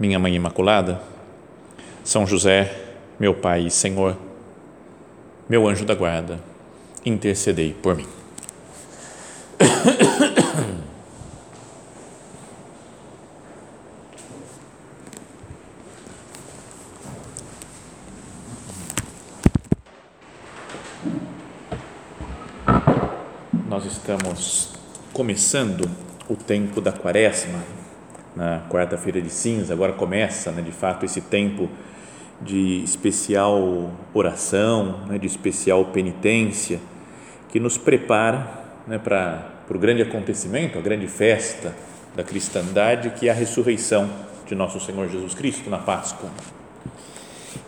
minha Mãe Imaculada, São José, meu Pai e Senhor, meu anjo da guarda, intercedei por mim. Nós estamos começando o tempo da Quaresma na quarta-feira de cinza, agora começa, né, de fato, esse tempo de especial oração, né, de especial penitência, que nos prepara né, para, para o grande acontecimento, a grande festa da cristandade, que é a ressurreição de nosso Senhor Jesus Cristo na Páscoa.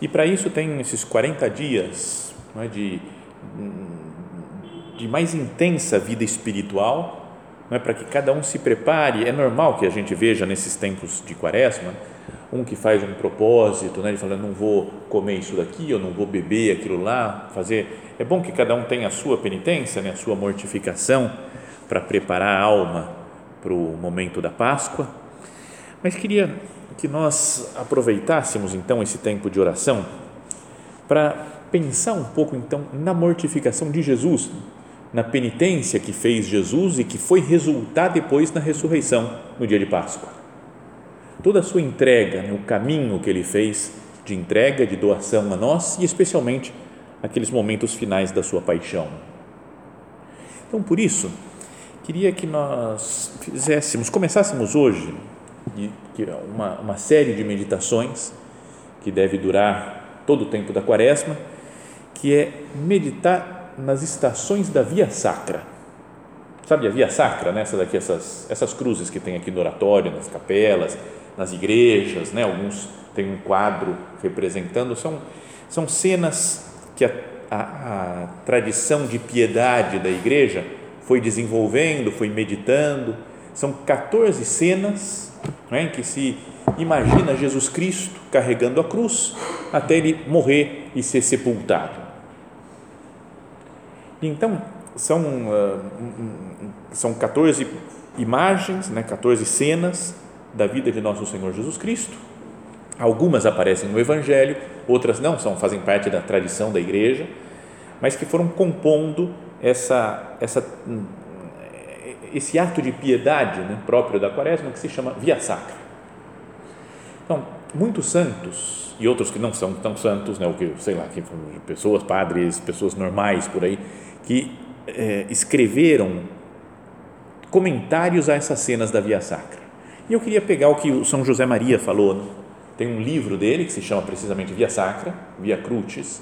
E para isso tem esses 40 dias né, de, de mais intensa vida espiritual, não é para que cada um se prepare. É normal que a gente veja nesses tempos de quaresma um que faz um propósito, né, ele fala não vou comer isso daqui, eu não vou beber aquilo lá, fazer. É bom que cada um tenha a sua penitência, né, a sua mortificação para preparar a alma para o momento da Páscoa. Mas queria que nós aproveitássemos então esse tempo de oração para pensar um pouco então na mortificação de Jesus na penitência que fez Jesus e que foi resultar depois na ressurreição no dia de Páscoa. Toda a sua entrega, né, o caminho que ele fez de entrega, de doação a nós e especialmente aqueles momentos finais da sua paixão. Então, por isso, queria que nós fizéssemos, começássemos hoje uma, uma série de meditações que deve durar todo o tempo da quaresma, que é meditar nas estações da Via Sacra. Sabe a Via Sacra, né? Essa daqui, essas, essas cruzes que tem aqui no oratório, nas capelas, nas igrejas, né? Alguns têm um quadro representando, são, são cenas que a, a, a tradição de piedade da igreja foi desenvolvendo, foi meditando. São 14 cenas né, em que se imagina Jesus Cristo carregando a cruz até ele morrer e ser sepultado. Então, são, uh, são 14 imagens, né, 14 cenas da vida de nosso Senhor Jesus Cristo. Algumas aparecem no Evangelho, outras não, são, fazem parte da tradição da igreja, mas que foram compondo essa, essa, esse ato de piedade né, próprio da quaresma que se chama Via Sacra. Então, muitos santos e outros que não são tão santos, né, o que, sei lá, que pessoas, padres, pessoas normais por aí, que é, escreveram comentários a essas cenas da Via Sacra. E eu queria pegar o que o São José Maria falou. Né? Tem um livro dele que se chama precisamente Via Sacra, Via Crucis,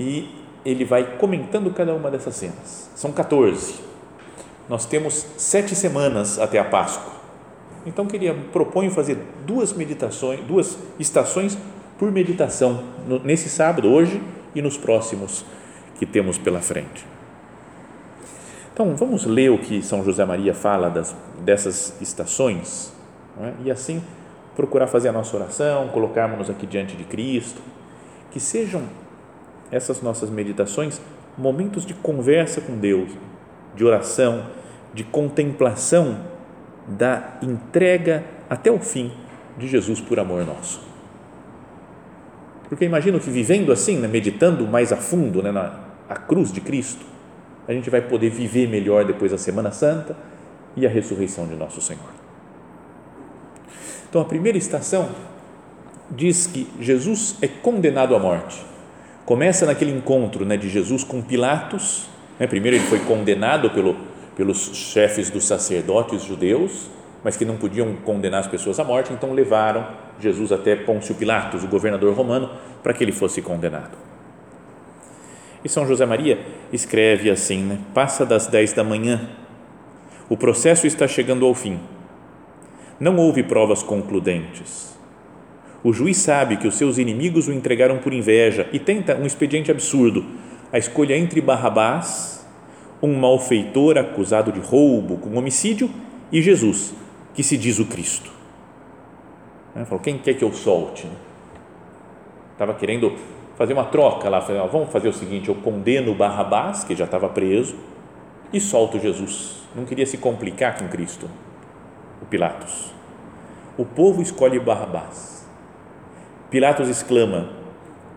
e ele vai comentando cada uma dessas cenas. São 14. Nós temos sete semanas até a Páscoa. Então queria proponho fazer duas meditações, duas estações por meditação nesse sábado hoje e nos próximos que temos pela frente. Então, vamos ler o que São José Maria fala das, dessas estações é? e assim procurar fazer a nossa oração, colocarmos-nos aqui diante de Cristo, que sejam essas nossas meditações momentos de conversa com Deus, de oração, de contemplação da entrega até o fim de Jesus por amor nosso. Porque imagino que vivendo assim, né, meditando mais a fundo né, na, a cruz de Cristo, a gente vai poder viver melhor depois da Semana Santa e a ressurreição de nosso Senhor. Então, a primeira estação diz que Jesus é condenado à morte. Começa naquele encontro né, de Jesus com Pilatos. Né, primeiro, ele foi condenado pelo, pelos chefes dos sacerdotes judeus, mas que não podiam condenar as pessoas à morte, então levaram Jesus até Pôncio Pilatos, o governador romano, para que ele fosse condenado. E São José Maria escreve assim: né? passa das 10 da manhã, o processo está chegando ao fim. Não houve provas concludentes. O juiz sabe que os seus inimigos o entregaram por inveja e tenta um expediente absurdo: a escolha entre Barrabás, um malfeitor acusado de roubo com homicídio, e Jesus, que se diz o Cristo. Falou: quem quer que eu solte? Estava querendo fazer uma troca lá. Falei: vamos fazer o seguinte: eu condeno Barrabás, que já estava preso, e solto Jesus. Não queria se complicar com Cristo, o Pilatos. O povo escolhe Barrabás. Pilatos exclama: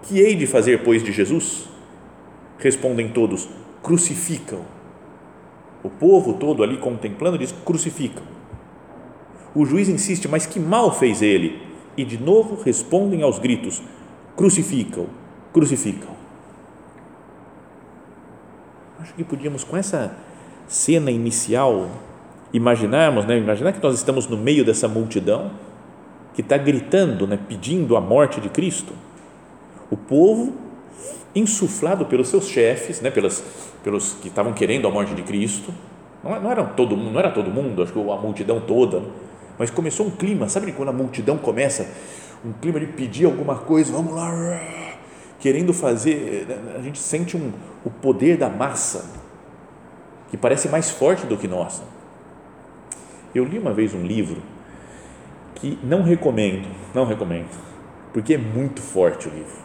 Que hei de fazer, pois, de Jesus? Respondem todos: Crucificam. O povo todo ali contemplando diz: Crucificam. O juiz insiste: Mas que mal fez ele? E de novo respondem aos gritos: Crucificam, crucificam. Acho que podíamos, com essa cena inicial, imaginarmos, né? imaginar que nós estamos no meio dessa multidão que está gritando, né? pedindo a morte de Cristo. O povo, insuflado pelos seus chefes, né? pelos, pelos que estavam querendo a morte de Cristo, não, não, era todo, não era todo mundo, acho que a multidão toda, mas começou um clima, sabe quando a multidão começa, um clima de pedir alguma coisa, vamos lá, querendo fazer, né, a gente sente um, o poder da massa, que parece mais forte do que nós. Eu li uma vez um livro que não recomendo, não recomendo, porque é muito forte o livro,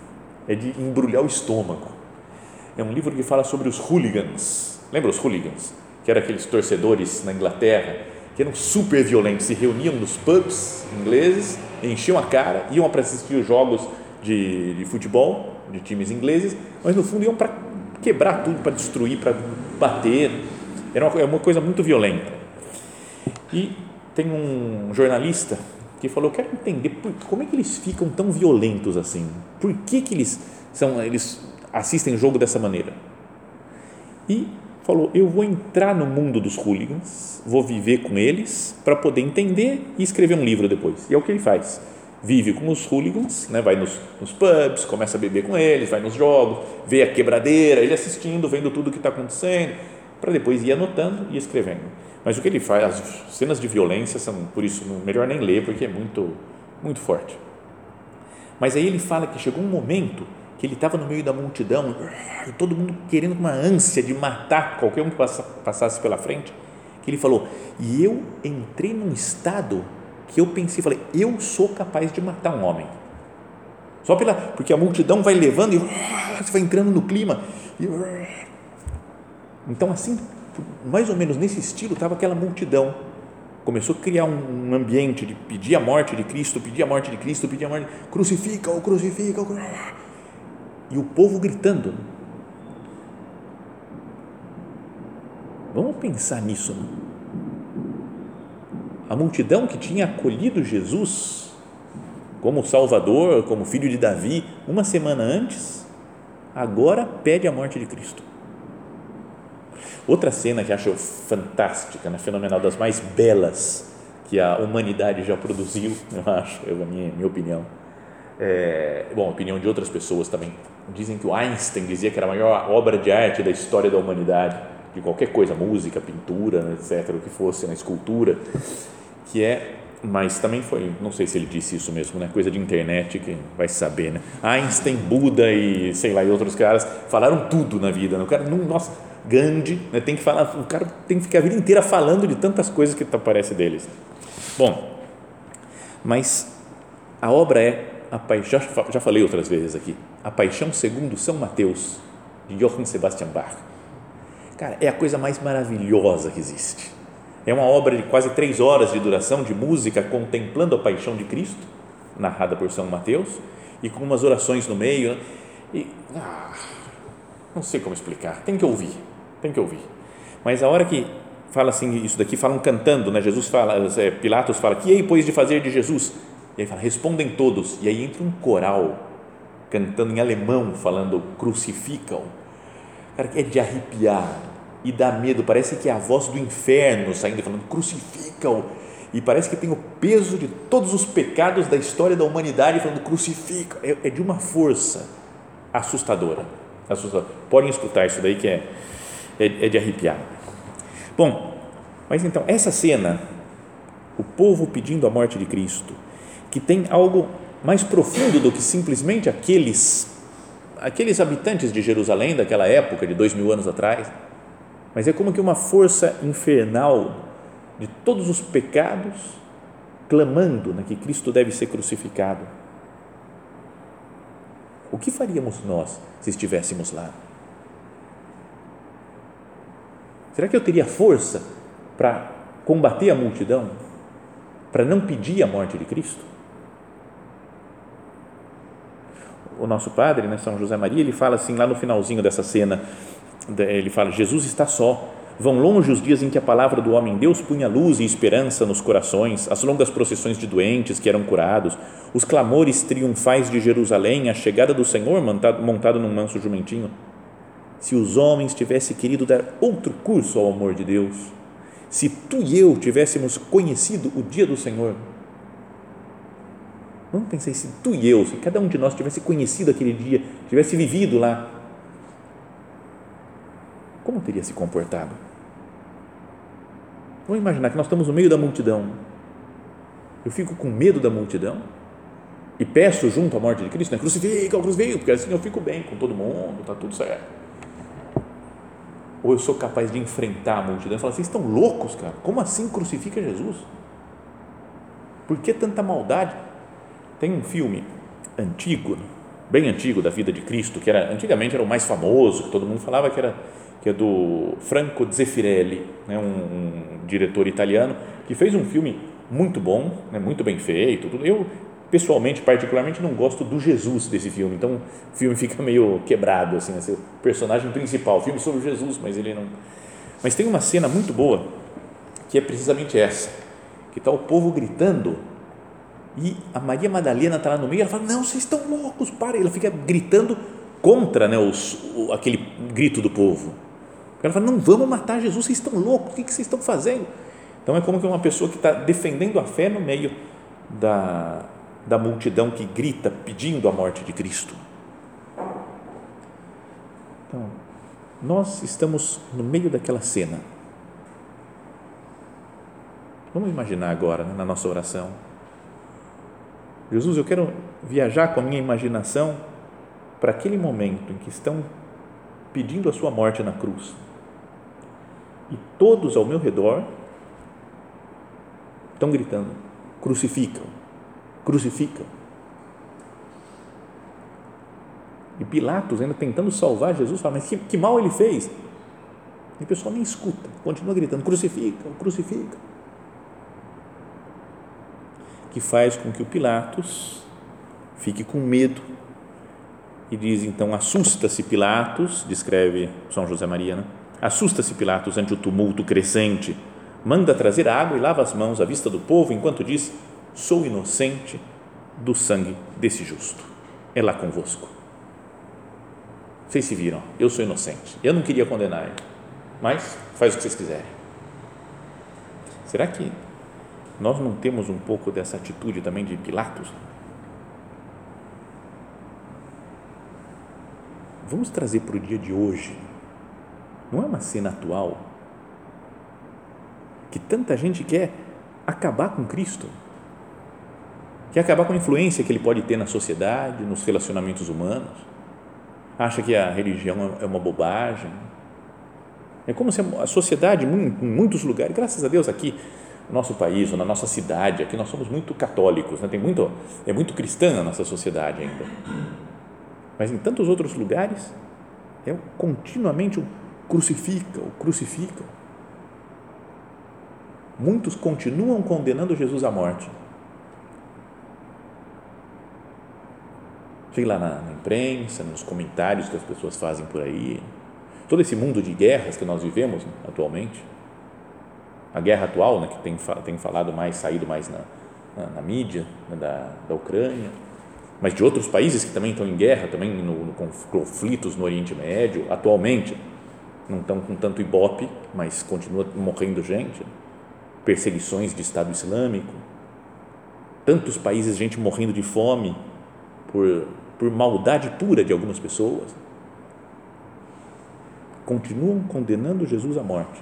é de embrulhar o estômago. É um livro que fala sobre os hooligans, lembra os hooligans? Que eram aqueles torcedores na Inglaterra que eram super violentos, se reuniam nos pubs ingleses, enchiam a cara, iam para assistir os jogos de, de futebol de times ingleses, mas no fundo iam para quebrar tudo, para destruir, para bater. Era uma, é uma coisa muito violenta. E tem um jornalista que falou: quero entender por, como é que eles ficam tão violentos assim. Por que, que eles são eles assistem jogo dessa maneira? E falou: eu vou entrar no mundo dos hooligans, vou viver com eles para poder entender e escrever um livro depois. E é o que ele faz. Vive com os hooligans, né? vai nos, nos pubs, começa a beber com eles, vai nos jogos, vê a quebradeira, ele assistindo, vendo tudo o que está acontecendo, para depois ir anotando e escrevendo. Mas o que ele faz, as cenas de violência são, por isso, melhor nem ler, porque é muito, muito forte. Mas aí ele fala que chegou um momento que ele estava no meio da multidão, e todo mundo querendo uma ânsia de matar qualquer um que passasse pela frente, que ele falou, e eu entrei num estado que eu pensei, falei, eu sou capaz de matar um homem. Só pela, porque a multidão vai levando e você vai entrando no clima. E, então, assim, mais ou menos nesse estilo, estava aquela multidão. Começou a criar um ambiente de pedir a morte de Cristo, pedir a morte de Cristo, pedir a morte, crucifica-o, crucifica-o. E o povo gritando. Vamos pensar nisso. Né? A multidão que tinha acolhido Jesus como Salvador, como filho de Davi, uma semana antes, agora pede a morte de Cristo. Outra cena que acho fantástica, né, fenomenal, das mais belas que a humanidade já produziu, eu acho, é a minha, minha opinião. É, bom, opinião de outras pessoas também. Dizem que o Einstein dizia que era a maior obra de arte da história da humanidade, de qualquer coisa, música, pintura, etc., o que fosse, na né, escultura, que é mas também foi, não sei se ele disse isso mesmo, né? Coisa de internet que vai saber, né? Einstein, Buda e sei lá e outros caras falaram tudo na vida, né? O cara não, nossa, Gandhi, né? tem que falar, o cara tem que ficar a vida inteira falando de tantas coisas que aparece deles. Bom, mas a obra é a paixão, já falei outras vezes aqui, a Paixão segundo São Mateus de Johann Sebastian Bach. Cara, é a coisa mais maravilhosa que existe. É uma obra de quase três horas de duração de música contemplando a Paixão de Cristo, narrada por São Mateus, e com umas orações no meio. Né? E ah, não sei como explicar. Tem que ouvir tem que ouvir. Mas a hora que fala assim, isso daqui falam cantando, né? Jesus fala, é, Pilatos fala, que aí pois de fazer de Jesus? E aí fala, respondem todos. E aí entra um coral cantando em alemão, falando crucificam. Cara, é de arrepiar e dá medo. Parece que é a voz do inferno saindo falando crucificam. E parece que tem o peso de todos os pecados da história da humanidade falando crucificam. É, é de uma força assustadora. assustadora. Podem escutar isso daí que é é, é de arrepiar. Bom, mas então, essa cena, o povo pedindo a morte de Cristo, que tem algo mais profundo do que simplesmente aqueles aqueles habitantes de Jerusalém daquela época, de dois mil anos atrás, mas é como que uma força infernal de todos os pecados clamando né, que Cristo deve ser crucificado. O que faríamos nós se estivéssemos lá? Será que eu teria força para combater a multidão? Para não pedir a morte de Cristo? O nosso padre, né, São José Maria, ele fala assim lá no finalzinho dessa cena, ele fala: Jesus está só. Vão longe os dias em que a palavra do homem Deus punha luz e esperança nos corações, as longas procissões de doentes que eram curados, os clamores triunfais de Jerusalém, a chegada do Senhor montado, montado num manso jumentinho se os homens tivessem querido dar outro curso ao amor de Deus, se tu e eu tivéssemos conhecido o dia do Senhor. Vamos pensar se tu e eu, se cada um de nós tivesse conhecido aquele dia, tivesse vivido lá, como teria se comportado? Vamos imaginar que nós estamos no meio da multidão. Eu fico com medo da multidão e peço junto à morte de Cristo, né? crucifica, crucifica, porque assim eu fico bem com todo mundo, está tudo certo ou eu sou capaz de enfrentar a multidão e falar, vocês estão loucos, cara? Como assim crucifica Jesus? Por que tanta maldade? Tem um filme antigo, bem antigo da vida de Cristo, que era antigamente era o mais famoso, que todo mundo falava que era que é do Franco Zeffirelli, né, um, um diretor italiano que fez um filme muito bom, né, muito bem feito. Tudo. Eu pessoalmente, particularmente, não gosto do Jesus desse filme, então o filme fica meio quebrado, assim, assim, o personagem principal, o filme sobre Jesus, mas ele não. Mas tem uma cena muito boa que é precisamente essa, que está o povo gritando e a Maria Madalena está lá no meio, ela fala, não, vocês estão loucos, parem, ela fica gritando contra né, os, o, aquele grito do povo. Ela fala, não vamos matar Jesus, vocês estão loucos, o que, que vocês estão fazendo? Então é como que uma pessoa que está defendendo a fé no meio da, da multidão que grita pedindo a morte de Cristo. Então, nós estamos no meio daquela cena. Vamos imaginar agora, né, na nossa oração. Jesus, eu quero viajar com a minha imaginação para aquele momento em que estão pedindo a sua morte na cruz. E todos ao meu redor estão gritando: crucificam, crucifica. E Pilatos ainda tentando salvar Jesus, fala, mas que, que mal ele fez? E o pessoal nem escuta, continua gritando, crucifica, crucifica. Que faz com que o Pilatos fique com medo e diz então, assusta-se Pilatos, descreve São José Maria, né? assusta-se Pilatos ante o tumulto crescente, manda trazer água e lava as mãos à vista do povo, enquanto diz, sou inocente do sangue desse justo. É lá convosco. Vocês se viram, eu sou inocente. Eu não queria condenar ele, mas faz o que vocês quiserem. Será que nós não temos um pouco dessa atitude também de Pilatos? Vamos trazer para o dia de hoje. Não é uma cena atual que tanta gente quer acabar com Cristo quer acabar com a influência que ele pode ter na sociedade, nos relacionamentos humanos, acha que a religião é uma bobagem. É como se a sociedade, em muitos lugares, graças a Deus aqui, nosso país, ou na nossa cidade, aqui nós somos muito católicos, né? Tem muito, é muito cristã a nossa sociedade ainda. Mas em tantos outros lugares, é continuamente o crucifica, o crucifica. Muitos continuam condenando Jesus à morte Fique lá na, imprensa, nos comentários que as pessoas fazem por aí. Todo esse mundo de guerras que nós vivemos atualmente. A guerra atual, né, que tem, tem falado mais, saído mais na, na, na mídia, né, da, da Ucrânia, mas de outros países que também estão em guerra, também no, no conflitos no Oriente Médio, atualmente, não estão com tanto ibope, mas continua morrendo gente, perseguições de Estado Islâmico, tantos países, gente morrendo de fome por por maldade pura de algumas pessoas, continuam condenando Jesus à morte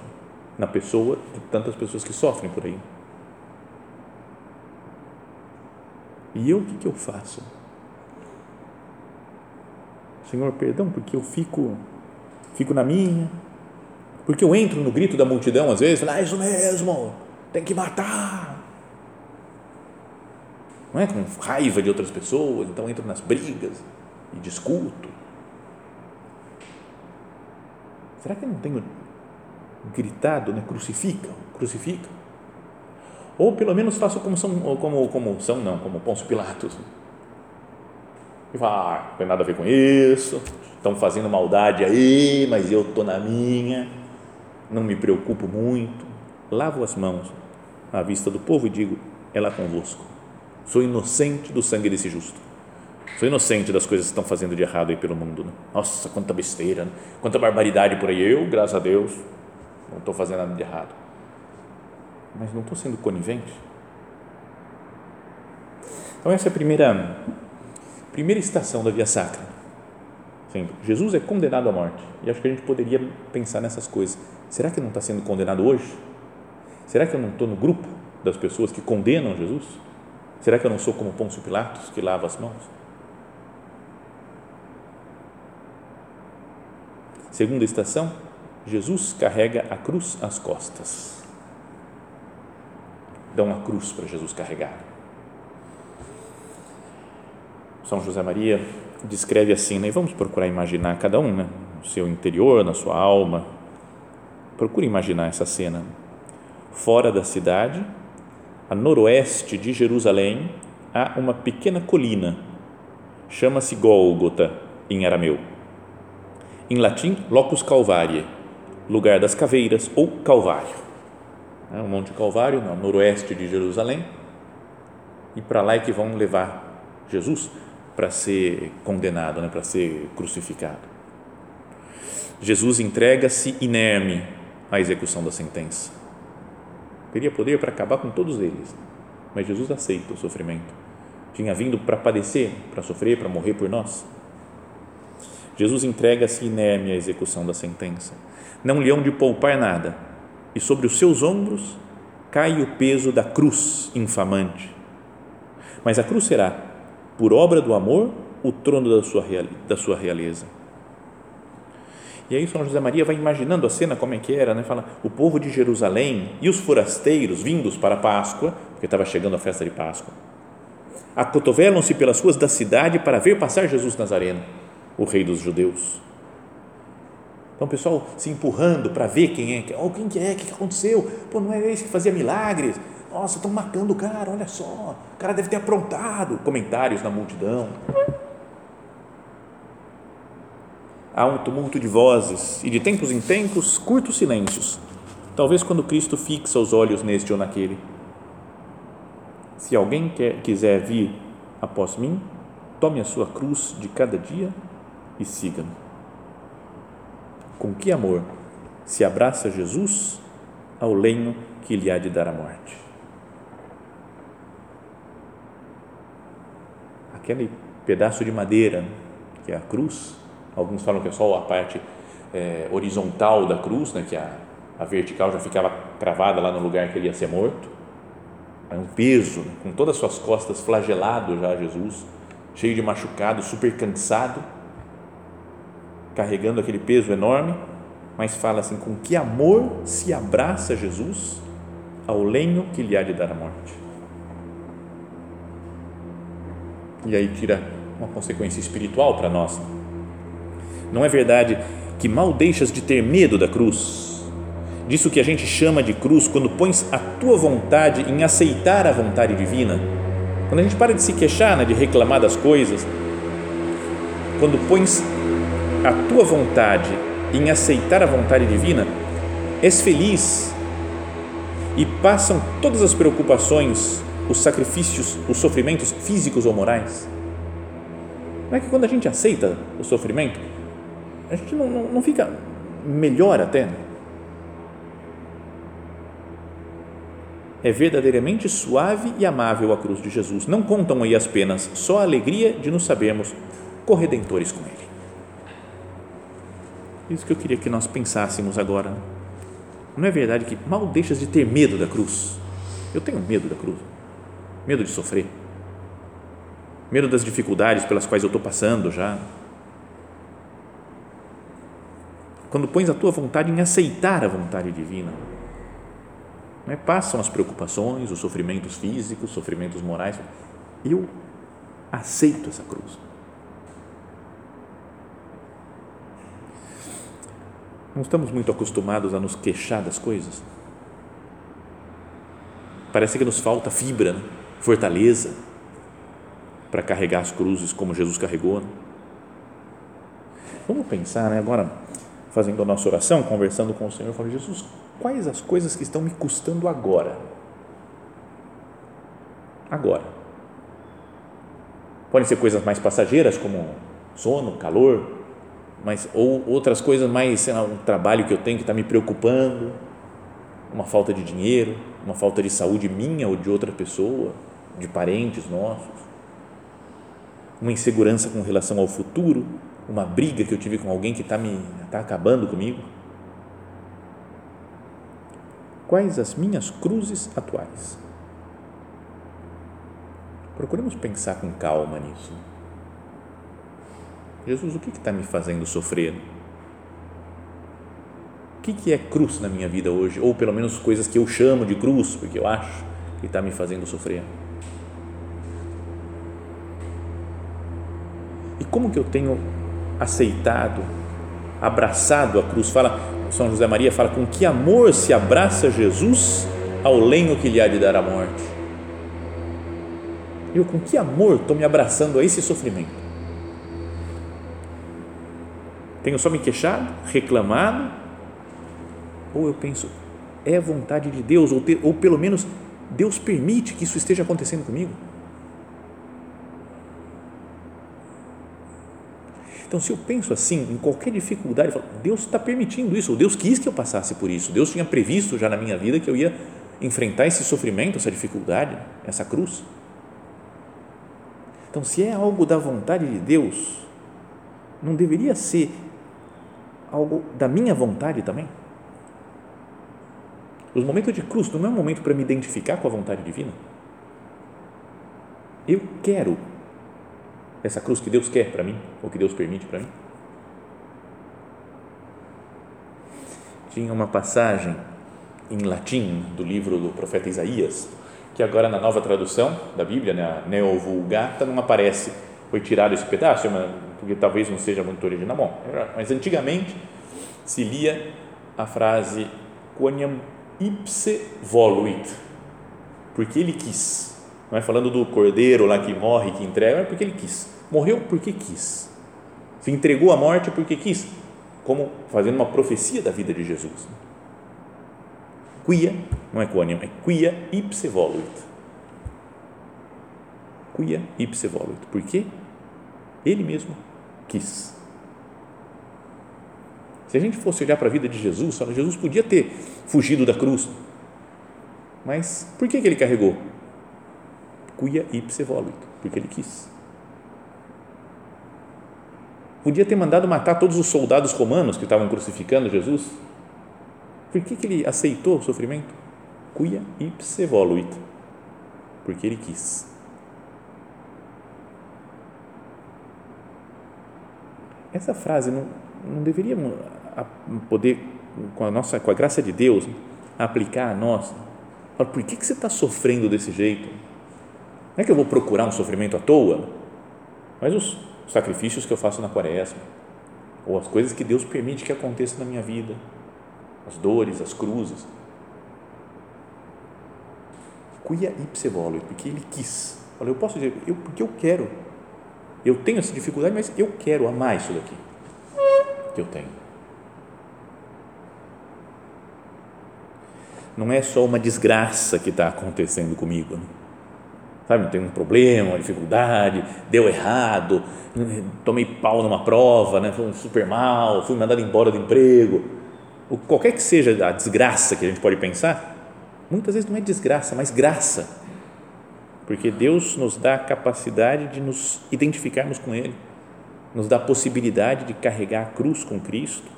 na pessoa de tantas pessoas que sofrem por aí. E eu, o que, que eu faço? Senhor, perdão, porque eu fico, fico na minha, porque eu entro no grito da multidão às vezes, falo, ah, isso mesmo, tem que matar. Não é com raiva de outras pessoas, então entro nas brigas e discuto. Será que eu não tenho gritado, né? crucifica, crucifica? Ou pelo menos faço como são, como, como são não, como Pôncio Pilatos. E fala, ah, não tem nada a ver com isso, estão fazendo maldade aí, mas eu estou na minha, não me preocupo muito, lavo as mãos à vista do povo e digo, é lá convosco. Sou inocente do sangue desse justo. Sou inocente das coisas que estão fazendo de errado aí pelo mundo. Né? Nossa, quanta besteira, né? quanta barbaridade por aí. Eu, graças a Deus, não estou fazendo nada de errado mas não estou sendo conivente? Então, essa é a primeira, primeira estação da via sacra. Jesus é condenado à morte. E acho que a gente poderia pensar nessas coisas. Será que não está sendo condenado hoje? Será que eu não estou no grupo das pessoas que condenam Jesus? Será que eu não sou como Pôncio Pilatos, que lava as mãos? Segunda estação, Jesus carrega a cruz às costas dão uma cruz para Jesus carregar. São José Maria descreve assim, né? vamos procurar imaginar cada um, né? no seu interior, na sua alma. Procure imaginar essa cena. Fora da cidade, a noroeste de Jerusalém, há uma pequena colina, chama-se Gólgota em arameu. Em latim, Locus Calvaria, lugar das caveiras ou Calvário né, o Monte Calvário, no noroeste de Jerusalém, e para lá é que vão levar Jesus para ser condenado, né, para ser crucificado. Jesus entrega-se inerme à execução da sentença. Teria poder para acabar com todos eles, mas Jesus aceita o sofrimento. Tinha vindo para padecer, para sofrer, para morrer por nós. Jesus entrega-se inerme à execução da sentença. Não lhe hão de poupar nada, e sobre os seus ombros cai o peso da cruz infamante. Mas a cruz será, por obra do amor, o trono da sua, da sua realeza. E aí São José Maria vai imaginando a cena como é que era, né? Fala, o povo de Jerusalém e os forasteiros vindos para a Páscoa, porque estava chegando a festa de Páscoa, acotovelam-se pelas ruas da cidade para ver passar Jesus Nazareno, o rei dos judeus. Então o pessoal se empurrando para ver quem é, oh, quem que é, o que aconteceu? Pô, não é esse que fazia milagres? Nossa, estão matando o cara, olha só, o cara deve ter aprontado. Comentários na multidão. Há um tumulto de vozes e de tempos em tempos curtos silêncios, talvez quando Cristo fixa os olhos neste ou naquele. Se alguém quer, quiser vir após mim, tome a sua cruz de cada dia e siga-me com que amor se abraça Jesus ao lenho que lhe há de dar a morte. Aquele pedaço de madeira que é a cruz, alguns falam que é só a parte é, horizontal da cruz, né, que a, a vertical já ficava cravada lá no lugar que ele ia ser morto. É um peso, né, com todas as suas costas flagelado já Jesus, cheio de machucado, super cansado carregando aquele peso enorme, mas fala assim: com que amor se abraça Jesus ao lenho que lhe há de dar a morte. E aí tira uma consequência espiritual para nós. Não é verdade que mal deixas de ter medo da cruz, disso que a gente chama de cruz, quando pões a tua vontade em aceitar a vontade divina, quando a gente para de se queixar, né, de reclamar das coisas, quando pões a tua vontade em aceitar a vontade divina, és feliz e passam todas as preocupações, os sacrifícios, os sofrimentos físicos ou morais. Não é que quando a gente aceita o sofrimento, a gente não, não, não fica melhor até? É verdadeiramente suave e amável a cruz de Jesus. Não contam aí as penas, só a alegria de nos sabermos corredentores com Ele. Isso que eu queria que nós pensássemos agora. Não é verdade que mal deixas de ter medo da cruz? Eu tenho medo da cruz, medo de sofrer. medo das dificuldades pelas quais eu estou passando já. Quando pões a tua vontade em aceitar a vontade divina, né? passam as preocupações, os sofrimentos físicos, os sofrimentos morais. Eu aceito essa cruz. Não estamos muito acostumados a nos queixar das coisas. Parece que nos falta fibra, né? fortaleza para carregar as cruzes como Jesus carregou. Né? Vamos pensar, né? agora, fazendo a nossa oração, conversando com o Senhor, falando, Jesus, quais as coisas que estão me custando agora? Agora. Podem ser coisas mais passageiras, como sono, calor, mas, ou outras coisas mais, sei lá, um trabalho que eu tenho que está me preocupando, uma falta de dinheiro, uma falta de saúde minha ou de outra pessoa, de parentes nossos, uma insegurança com relação ao futuro, uma briga que eu tive com alguém que está me está acabando comigo. Quais as minhas cruzes atuais? Procuremos pensar com calma nisso. Jesus, o que está me fazendo sofrer? O que, que é cruz na minha vida hoje? Ou pelo menos coisas que eu chamo de cruz, porque eu acho que está me fazendo sofrer. E como que eu tenho aceitado, abraçado a cruz? Fala, São José Maria fala, com que amor se abraça Jesus ao lenho que lhe há de dar a morte. Eu com que amor estou me abraçando a esse sofrimento? Tenho só me queixado, reclamado? Ou eu penso, é vontade de Deus, ou, ou pelo menos Deus permite que isso esteja acontecendo comigo? Então, se eu penso assim, em qualquer dificuldade, falo, Deus está permitindo isso, ou Deus quis que eu passasse por isso, Deus tinha previsto já na minha vida que eu ia enfrentar esse sofrimento, essa dificuldade, essa cruz. Então, se é algo da vontade de Deus, não deveria ser algo da minha vontade também? Os momentos de cruz não é um momento para me identificar com a vontade divina? Eu quero essa cruz que Deus quer para mim, ou que Deus permite para mim? Tinha uma passagem em latim do livro do profeta Isaías, que agora na nova tradução da Bíblia, na né, Neovulgata, não aparece. Foi tirado esse pedaço, porque talvez não seja muito original. Bom, mas antigamente se lia a frase quoniam ipse voluit, porque ele quis. Não é falando do cordeiro lá que morre, que entrega, é porque ele quis. Morreu porque quis. Se entregou à morte porque quis, como fazendo uma profecia da vida de Jesus. Quia, não é quoniam, é quia ipse voluit. Quia ipse voluit. Por quê? Ele mesmo quis. Se a gente fosse olhar para a vida de Jesus, Jesus podia ter fugido da cruz, mas por que, que ele carregou? Cuia ipse voluit, porque ele quis. Podia ter mandado matar todos os soldados romanos que estavam crucificando Jesus. Por que, que ele aceitou o sofrimento? Cuia ipse voluit, porque ele quis. Essa frase não, não deveríamos poder, com a nossa, com a graça de Deus, aplicar a nós. Por que, que você está sofrendo desse jeito? Não é que eu vou procurar um sofrimento à toa, mas os sacrifícios que eu faço na quaresma, ou as coisas que Deus permite que aconteçam na minha vida, as dores, as cruzes. Quia ipse volo, porque Ele quis. Fala, eu posso dizer, eu, porque eu quero. Eu tenho essa dificuldade, mas eu quero amar isso daqui que eu tenho. Não é só uma desgraça que está acontecendo comigo. Né? Sabe, tem um problema, uma dificuldade, deu errado, tomei pau numa prova, né? foi super mal, fui mandado embora do emprego. O, qualquer que seja a desgraça que a gente pode pensar, muitas vezes não é desgraça, mas graça. Porque Deus nos dá a capacidade de nos identificarmos com Ele nos dá a possibilidade de carregar a cruz com Cristo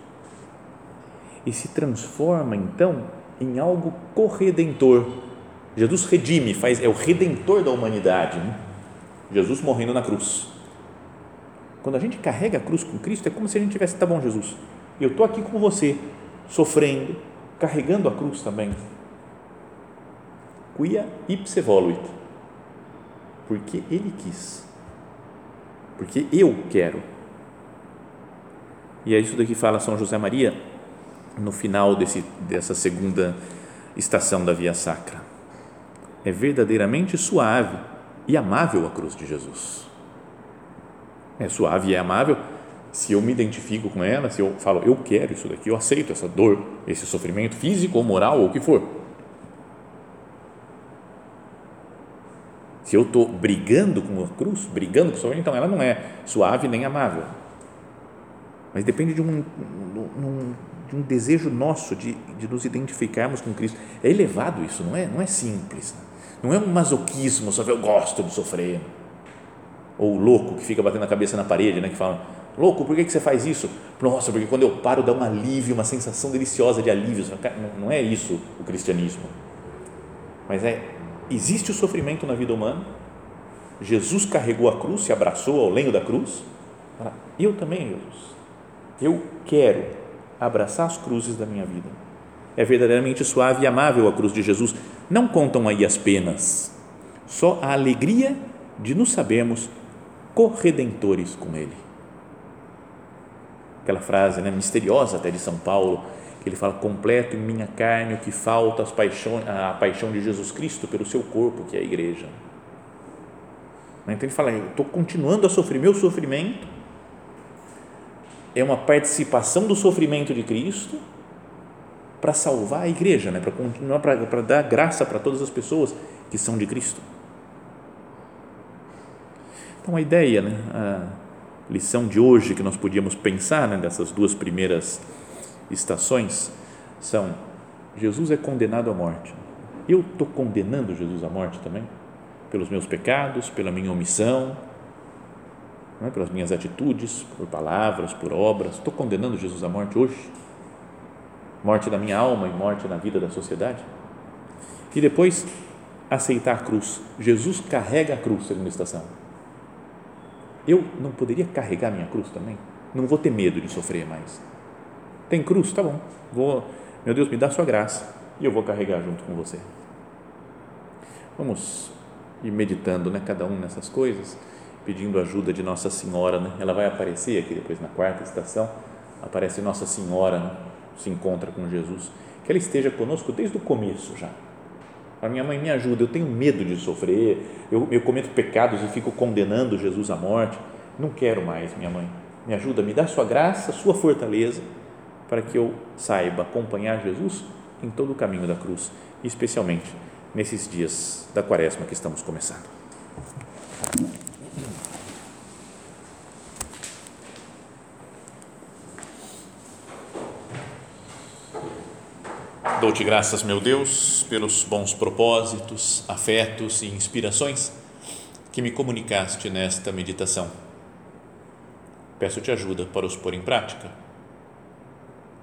e se transforma então em algo corredentor. Jesus redime, faz, é o redentor da humanidade. Né? Jesus morrendo na cruz. Quando a gente carrega a cruz com Cristo, é como se a gente tivesse, tá bom, Jesus, eu estou aqui com você, sofrendo, carregando a cruz também. Quia ipse voluit. Porque Ele quis. Porque eu quero. E é isso daqui fala São José Maria no final desse, dessa segunda estação da Via Sacra. É verdadeiramente suave e amável a cruz de Jesus. É suave e é amável se eu me identifico com ela, se eu falo, eu quero isso daqui, eu aceito essa dor, esse sofrimento físico ou moral ou o que for. Se eu estou brigando com a cruz, brigando com o sofrimento, então ela não é suave nem amável. Mas depende de um, de um desejo nosso de, de nos identificarmos com Cristo. É elevado isso, não é, não é simples. Não é um masoquismo, só eu gosto de sofrer. Ou o louco que fica batendo a cabeça na parede, né, que fala, louco, por que, que você faz isso? Nossa, porque quando eu paro dá um alívio, uma sensação deliciosa de alívio. Não é isso o cristianismo. Mas é, existe o sofrimento na vida humana, Jesus carregou a cruz, se abraçou ao lenho da cruz, eu também, Jesus, eu quero abraçar as cruzes da minha vida. É verdadeiramente suave e amável a cruz de Jesus. Não contam aí as penas, só a alegria de nos sabermos corredentores com Ele. Aquela frase né, misteriosa até de São Paulo, ele fala: completo em minha carne o que falta as paixões, a paixão de Jesus Cristo pelo seu corpo, que é a igreja. Então ele fala: estou continuando a sofrer meu sofrimento é uma participação do sofrimento de Cristo para salvar a igreja, né? para continuar, para, para dar graça para todas as pessoas que são de Cristo. Então a ideia, né? a lição de hoje que nós podíamos pensar né? dessas duas primeiras estações são: Jesus é condenado à morte. Eu estou condenando Jesus à morte também? Pelos meus pecados, pela minha omissão, é? pelas minhas atitudes, por palavras, por obras. Estou condenando Jesus à morte hoje? Morte da minha alma e morte na vida da sociedade? E depois, aceitar a cruz. Jesus carrega a cruz, segunda estação. Eu não poderia carregar minha cruz também? Não vou ter medo de sofrer mais. Tem cruz? Tá bom. Vou, meu Deus, me dá sua graça e eu vou carregar junto com você. Vamos ir meditando, né, cada um nessas coisas pedindo ajuda de Nossa Senhora, né? Ela vai aparecer aqui depois na quarta estação, aparece Nossa Senhora, né? se encontra com Jesus, que ela esteja conosco desde o começo já. A minha mãe me ajuda, eu tenho medo de sofrer, eu, eu cometo pecados e fico condenando Jesus à morte. Não quero mais, minha mãe. Me ajuda, me dá sua graça, sua fortaleza, para que eu saiba acompanhar Jesus em todo o caminho da cruz, especialmente nesses dias da quaresma que estamos começando. Dou-te graças, meu Deus, pelos bons propósitos, afetos e inspirações que me comunicaste nesta meditação. Peço-te ajuda para os pôr em prática.